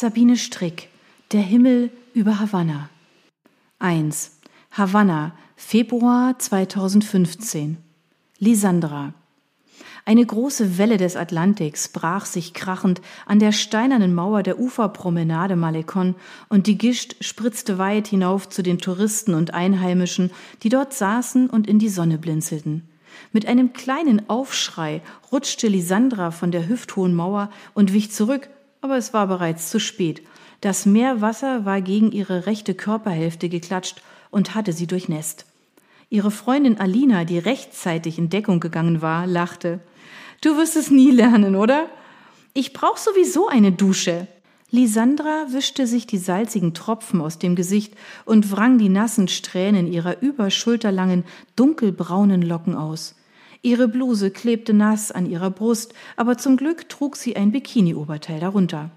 Sabine Strick, Der Himmel über Havanna. 1. Havanna, Februar 2015. Lisandra. Eine große Welle des Atlantiks brach sich krachend an der steinernen Mauer der Uferpromenade Malecon und die Gischt spritzte weit hinauf zu den Touristen und Einheimischen, die dort saßen und in die Sonne blinzelten. Mit einem kleinen Aufschrei rutschte Lisandra von der hüfthohen Mauer und wich zurück, aber es war bereits zu spät. Das Meerwasser war gegen ihre rechte Körperhälfte geklatscht und hatte sie durchnässt. Ihre Freundin Alina, die rechtzeitig in Deckung gegangen war, lachte. Du wirst es nie lernen, oder? Ich brauch sowieso eine Dusche. Lisandra wischte sich die salzigen Tropfen aus dem Gesicht und wrang die nassen Strähnen ihrer überschulterlangen, dunkelbraunen Locken aus. Ihre Bluse klebte nass an ihrer Brust, aber zum Glück trug sie ein Bikini-Oberteil darunter.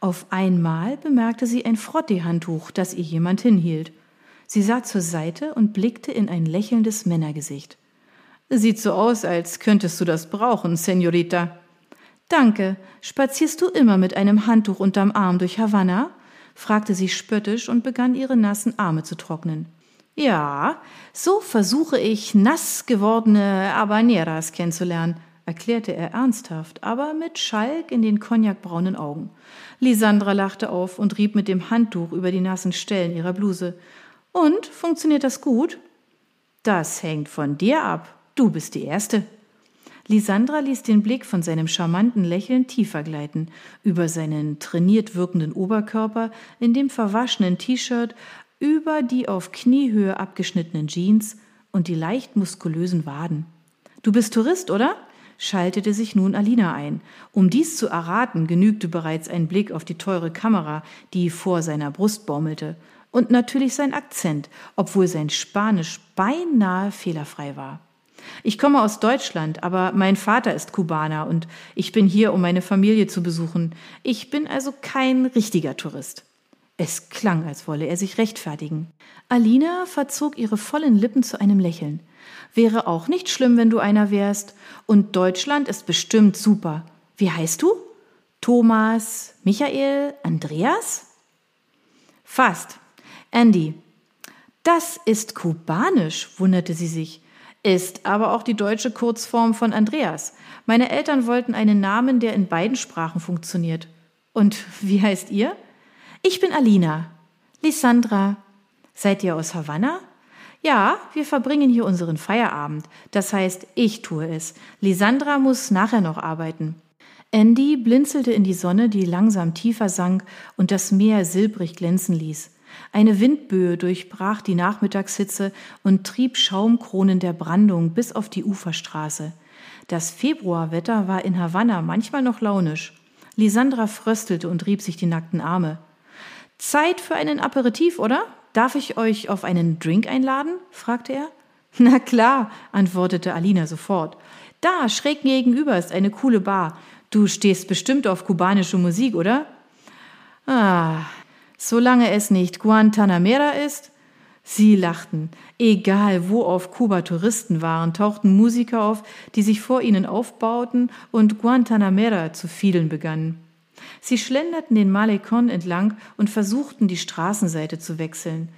Auf einmal bemerkte sie ein Frottee-Handtuch, das ihr jemand hinhielt. Sie sah zur Seite und blickte in ein lächelndes Männergesicht. Sieht so aus, als könntest du das brauchen, Senorita. Danke. Spazierst du immer mit einem Handtuch unterm Arm durch Havanna? fragte sie spöttisch und begann ihre nassen Arme zu trocknen. Ja, so versuche ich nass gewordene Habaneras kennenzulernen, erklärte er ernsthaft, aber mit Schalk in den cognacbraunen Augen. Lisandra lachte auf und rieb mit dem Handtuch über die nassen Stellen ihrer Bluse. Und funktioniert das gut? Das hängt von dir ab. Du bist die Erste. Lisandra ließ den Blick von seinem charmanten Lächeln tiefer gleiten, über seinen trainiert wirkenden Oberkörper in dem verwaschenen T-Shirt, über die auf Kniehöhe abgeschnittenen Jeans und die leicht muskulösen Waden. Du bist Tourist, oder? schaltete sich nun Alina ein. Um dies zu erraten, genügte bereits ein Blick auf die teure Kamera, die vor seiner Brust baumelte, und natürlich sein Akzent, obwohl sein Spanisch beinahe fehlerfrei war. Ich komme aus Deutschland, aber mein Vater ist Kubaner und ich bin hier, um meine Familie zu besuchen. Ich bin also kein richtiger Tourist. Es klang, als wolle er sich rechtfertigen. Alina verzog ihre vollen Lippen zu einem Lächeln. Wäre auch nicht schlimm, wenn du einer wärst. Und Deutschland ist bestimmt super. Wie heißt du? Thomas, Michael, Andreas? Fast. Andy. Das ist kubanisch, wunderte sie sich ist aber auch die deutsche Kurzform von Andreas. Meine Eltern wollten einen Namen, der in beiden Sprachen funktioniert. Und wie heißt ihr? Ich bin Alina. Lissandra. Seid ihr aus Havanna? Ja, wir verbringen hier unseren Feierabend. Das heißt, ich tue es. Lisandra muss nachher noch arbeiten. Andy blinzelte in die Sonne, die langsam tiefer sank und das Meer silbrig glänzen ließ. Eine Windböe durchbrach die Nachmittagshitze und trieb Schaumkronen der Brandung bis auf die Uferstraße. Das Februarwetter war in Havanna manchmal noch launisch. Lisandra fröstelte und rieb sich die nackten Arme. Zeit für einen Aperitif, oder? Darf ich euch auf einen Drink einladen? fragte er. Na klar, antwortete Alina sofort. Da, schräg gegenüber ist eine coole Bar. Du stehst bestimmt auf kubanische Musik, oder? Ah, solange es nicht Guantanamera ist? Sie lachten. Egal, wo auf Kuba Touristen waren, tauchten Musiker auf, die sich vor ihnen aufbauten und Guantanamera zu fielen begannen. Sie schlenderten den Malecon entlang und versuchten, die Straßenseite zu wechseln.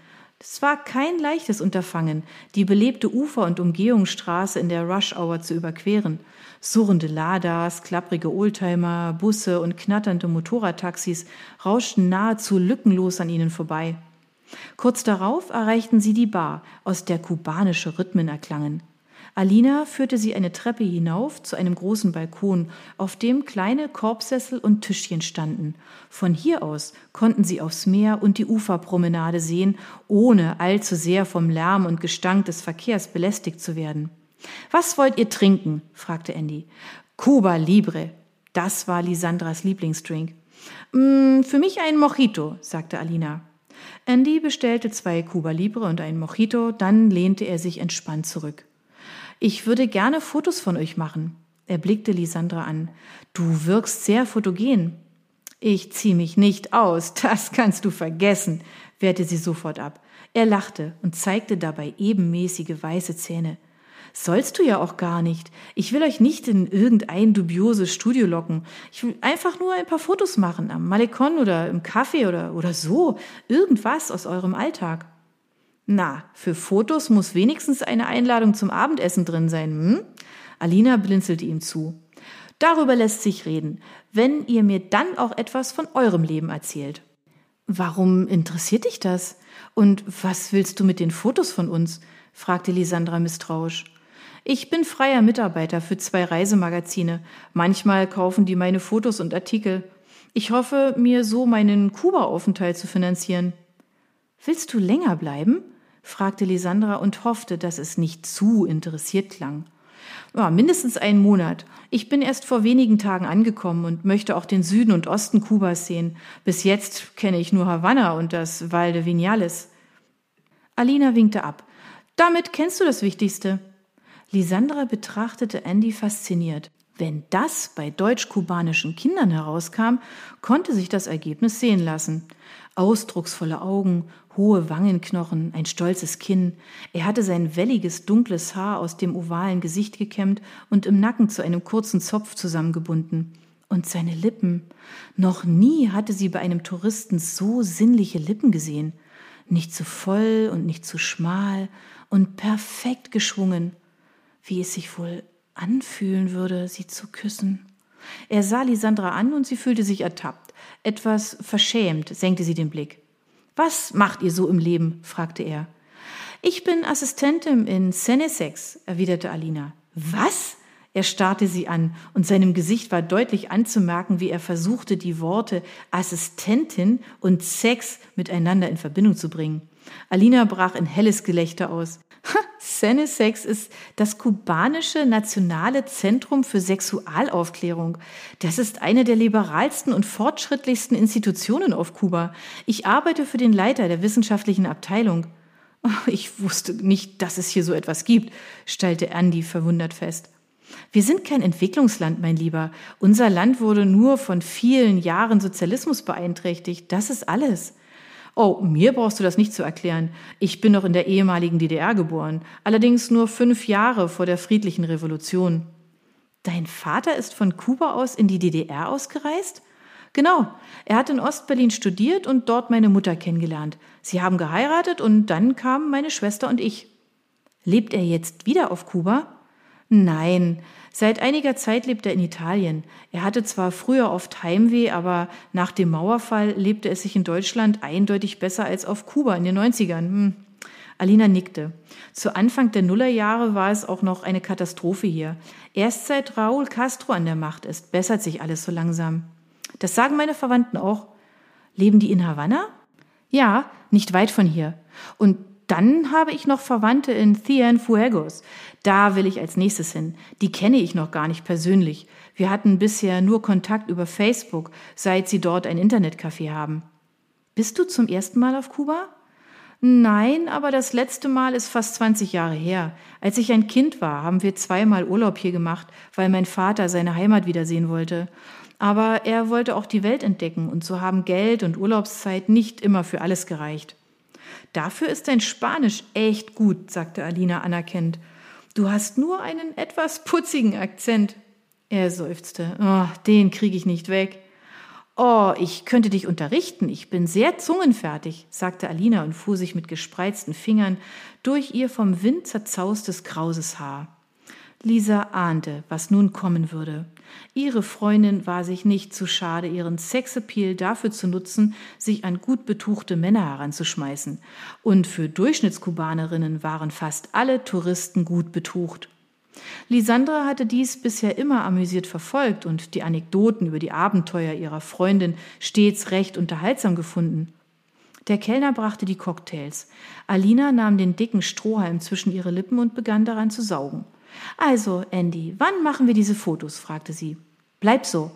Es war kein leichtes Unterfangen, die belebte Ufer- und Umgehungsstraße in der Rush-Hour zu überqueren. Surrende Ladas, klapprige Oldtimer, Busse und knatternde Motorradtaxis rauschten nahezu lückenlos an ihnen vorbei. Kurz darauf erreichten sie die Bar, aus der kubanische Rhythmen erklangen. Alina führte sie eine Treppe hinauf zu einem großen Balkon, auf dem kleine Korbsessel und Tischchen standen. Von hier aus konnten sie aufs Meer und die Uferpromenade sehen, ohne allzu sehr vom Lärm und Gestank des Verkehrs belästigt zu werden. Was wollt ihr trinken? fragte Andy. Cuba Libre. Das war Lisandras Lieblingsdrink. Mm, für mich ein Mojito, sagte Alina. Andy bestellte zwei Cuba Libre und ein Mojito, dann lehnte er sich entspannt zurück. Ich würde gerne Fotos von euch machen. Er blickte Lisandra an. Du wirkst sehr fotogen. Ich zieh mich nicht aus, das kannst du vergessen, wehrte sie sofort ab. Er lachte und zeigte dabei ebenmäßige weiße Zähne. Sollst du ja auch gar nicht. Ich will euch nicht in irgendein dubioses Studio locken. Ich will einfach nur ein paar Fotos machen, am Malekon oder im Café oder, oder so. Irgendwas aus eurem Alltag. Na, für Fotos muss wenigstens eine Einladung zum Abendessen drin sein, hm? Alina blinzelte ihm zu. Darüber lässt sich reden, wenn ihr mir dann auch etwas von eurem Leben erzählt. Warum interessiert dich das? Und was willst du mit den Fotos von uns? fragte Lisandra misstrauisch. Ich bin freier Mitarbeiter für zwei Reisemagazine. Manchmal kaufen die meine Fotos und Artikel. Ich hoffe, mir so meinen Kuba-Aufenthalt zu finanzieren. Willst du länger bleiben? Fragte Lisandra und hoffte, dass es nicht zu interessiert klang. Ja, mindestens einen Monat. Ich bin erst vor wenigen Tagen angekommen und möchte auch den Süden und Osten Kubas sehen. Bis jetzt kenne ich nur Havanna und das Val de Vinales. Alina winkte ab. Damit kennst du das Wichtigste. Lisandra betrachtete Andy fasziniert. Wenn das bei deutsch-kubanischen Kindern herauskam, konnte sich das Ergebnis sehen lassen. Ausdrucksvolle Augen, hohe Wangenknochen, ein stolzes Kinn. Er hatte sein welliges, dunkles Haar aus dem ovalen Gesicht gekämmt und im Nacken zu einem kurzen Zopf zusammengebunden. Und seine Lippen. Noch nie hatte sie bei einem Touristen so sinnliche Lippen gesehen. Nicht zu voll und nicht zu schmal und perfekt geschwungen wie es sich wohl anfühlen würde, sie zu küssen. Er sah Lisandra an und sie fühlte sich ertappt. Etwas verschämt senkte sie den Blick. Was macht ihr so im Leben? fragte er. Ich bin Assistentin in Senesex, erwiderte Alina. Was? Er starrte sie an, und seinem Gesicht war deutlich anzumerken, wie er versuchte, die Worte Assistentin und Sex miteinander in Verbindung zu bringen. Alina brach in helles Gelächter aus. Senesex ist das kubanische nationale Zentrum für Sexualaufklärung. Das ist eine der liberalsten und fortschrittlichsten Institutionen auf Kuba. Ich arbeite für den Leiter der wissenschaftlichen Abteilung. Oh, ich wusste nicht, dass es hier so etwas gibt, stellte Andy verwundert fest. Wir sind kein Entwicklungsland, mein Lieber. Unser Land wurde nur von vielen Jahren Sozialismus beeinträchtigt. Das ist alles. Oh, mir brauchst du das nicht zu erklären. Ich bin noch in der ehemaligen DDR geboren, allerdings nur fünf Jahre vor der friedlichen Revolution. Dein Vater ist von Kuba aus in die DDR ausgereist? Genau. Er hat in Ostberlin studiert und dort meine Mutter kennengelernt. Sie haben geheiratet und dann kamen meine Schwester und ich. Lebt er jetzt wieder auf Kuba? Nein, seit einiger Zeit lebt er in Italien. Er hatte zwar früher oft Heimweh, aber nach dem Mauerfall lebte es sich in Deutschland eindeutig besser als auf Kuba in den 90ern. Hm. Alina nickte. Zu Anfang der Nullerjahre war es auch noch eine Katastrophe hier. Erst seit Raúl Castro an der Macht ist, bessert sich alles so langsam. Das sagen meine Verwandten auch. Leben die in Havanna? Ja, nicht weit von hier. Und dann habe ich noch Verwandte in Cienfuegos. Da will ich als nächstes hin. Die kenne ich noch gar nicht persönlich. Wir hatten bisher nur Kontakt über Facebook, seit sie dort ein Internetcafé haben. Bist du zum ersten Mal auf Kuba? Nein, aber das letzte Mal ist fast 20 Jahre her. Als ich ein Kind war, haben wir zweimal Urlaub hier gemacht, weil mein Vater seine Heimat wiedersehen wollte. Aber er wollte auch die Welt entdecken und so haben Geld und Urlaubszeit nicht immer für alles gereicht. Dafür ist dein Spanisch echt gut, sagte Alina anerkennend. Du hast nur einen etwas putzigen Akzent. Er seufzte. Oh, den kriege ich nicht weg. Oh, ich könnte dich unterrichten. Ich bin sehr zungenfertig, sagte Alina und fuhr sich mit gespreizten Fingern durch ihr vom Wind zerzaustes krauses Haar. Lisa ahnte, was nun kommen würde. Ihre Freundin war sich nicht zu schade, ihren Sexappeal dafür zu nutzen, sich an gut betuchte Männer heranzuschmeißen. Und für Durchschnittskubanerinnen waren fast alle Touristen gut betucht. Lisandra hatte dies bisher immer amüsiert verfolgt und die Anekdoten über die Abenteuer ihrer Freundin stets recht unterhaltsam gefunden. Der Kellner brachte die Cocktails. Alina nahm den dicken Strohhalm zwischen ihre Lippen und begann daran zu saugen. Also, Andy, wann machen wir diese Fotos? fragte sie. Bleib so.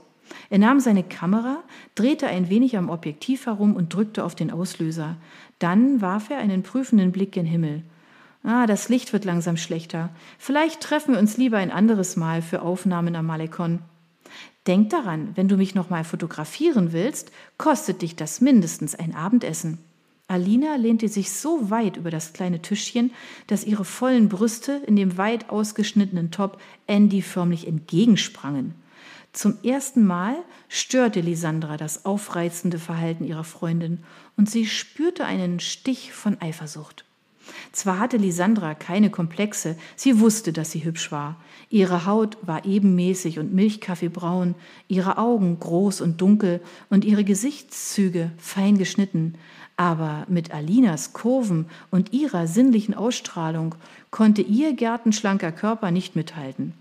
Er nahm seine Kamera, drehte ein wenig am Objektiv herum und drückte auf den Auslöser. Dann warf er einen prüfenden Blick gen Himmel. Ah, das Licht wird langsam schlechter. Vielleicht treffen wir uns lieber ein anderes Mal für Aufnahmen am Malekon. Denk daran, wenn du mich noch mal fotografieren willst, kostet dich das mindestens ein Abendessen. Alina lehnte sich so weit über das kleine Tischchen, dass ihre vollen Brüste in dem weit ausgeschnittenen Top Andy förmlich entgegensprangen. Zum ersten Mal störte Lisandra das aufreizende Verhalten ihrer Freundin und sie spürte einen Stich von Eifersucht. Zwar hatte Lisandra keine Komplexe, sie wusste, dass sie hübsch war. Ihre Haut war ebenmäßig und milchkaffeebraun, ihre Augen groß und dunkel und ihre Gesichtszüge fein geschnitten. Aber mit Alinas Kurven und ihrer sinnlichen Ausstrahlung konnte ihr gärtenschlanker Körper nicht mithalten.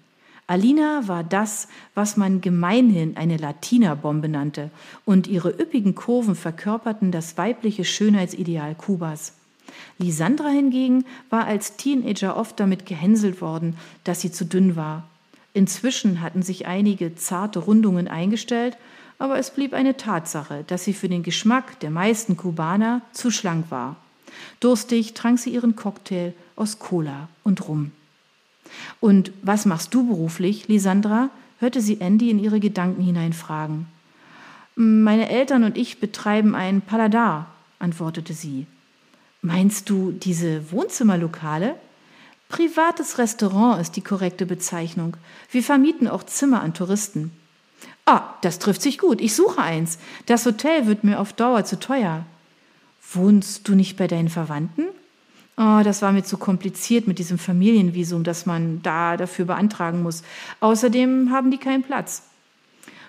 Alina war das, was man gemeinhin eine Latinerbombe nannte, und ihre üppigen Kurven verkörperten das weibliche Schönheitsideal Kubas. Lisandra hingegen war als Teenager oft damit gehänselt worden, dass sie zu dünn war. Inzwischen hatten sich einige zarte Rundungen eingestellt, aber es blieb eine Tatsache, dass sie für den Geschmack der meisten Kubaner zu schlank war. Durstig trank sie ihren Cocktail aus Cola und Rum. Und was machst du beruflich, Lisandra? hörte sie Andy in ihre Gedanken hineinfragen. Meine Eltern und ich betreiben ein Paladar, antwortete sie. Meinst du diese Wohnzimmerlokale? Privates Restaurant ist die korrekte Bezeichnung. Wir vermieten auch Zimmer an Touristen. Ah, das trifft sich gut. Ich suche eins. Das Hotel wird mir auf Dauer zu teuer. Wohnst du nicht bei deinen Verwandten? Oh, das war mir zu kompliziert mit diesem Familienvisum, das man da dafür beantragen muss. Außerdem haben die keinen Platz.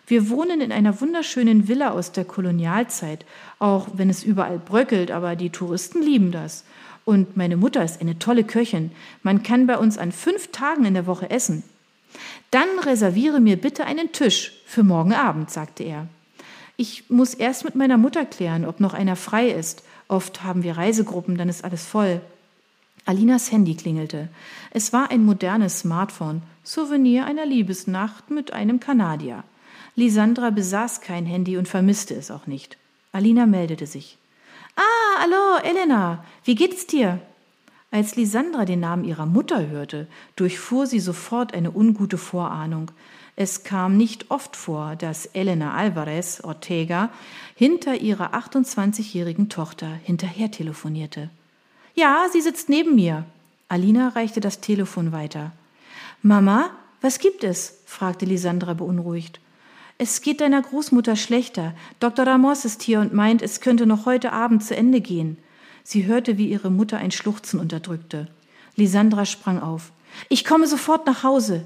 Wir wohnen in einer wunderschönen Villa aus der Kolonialzeit, auch wenn es überall bröckelt, aber die Touristen lieben das. Und meine Mutter ist eine tolle Köchin. Man kann bei uns an fünf Tagen in der Woche essen. Dann reserviere mir bitte einen Tisch für morgen Abend, sagte er. Ich muss erst mit meiner Mutter klären, ob noch einer frei ist. Oft haben wir Reisegruppen, dann ist alles voll. Alinas Handy klingelte. Es war ein modernes Smartphone, Souvenir einer Liebesnacht mit einem Kanadier. Lisandra besaß kein Handy und vermisste es auch nicht. Alina meldete sich. Ah, hallo, Elena, wie geht's dir? Als Lisandra den Namen ihrer Mutter hörte, durchfuhr sie sofort eine ungute Vorahnung. Es kam nicht oft vor, dass Elena Alvarez Ortega hinter ihrer 28-jährigen Tochter hinterher telefonierte. Ja, sie sitzt neben mir. Alina reichte das Telefon weiter. Mama, was gibt es? fragte Lisandra beunruhigt. Es geht deiner Großmutter schlechter. Dr. Ramos ist hier und meint, es könnte noch heute Abend zu Ende gehen. Sie hörte, wie ihre Mutter ein Schluchzen unterdrückte. Lisandra sprang auf. Ich komme sofort nach Hause.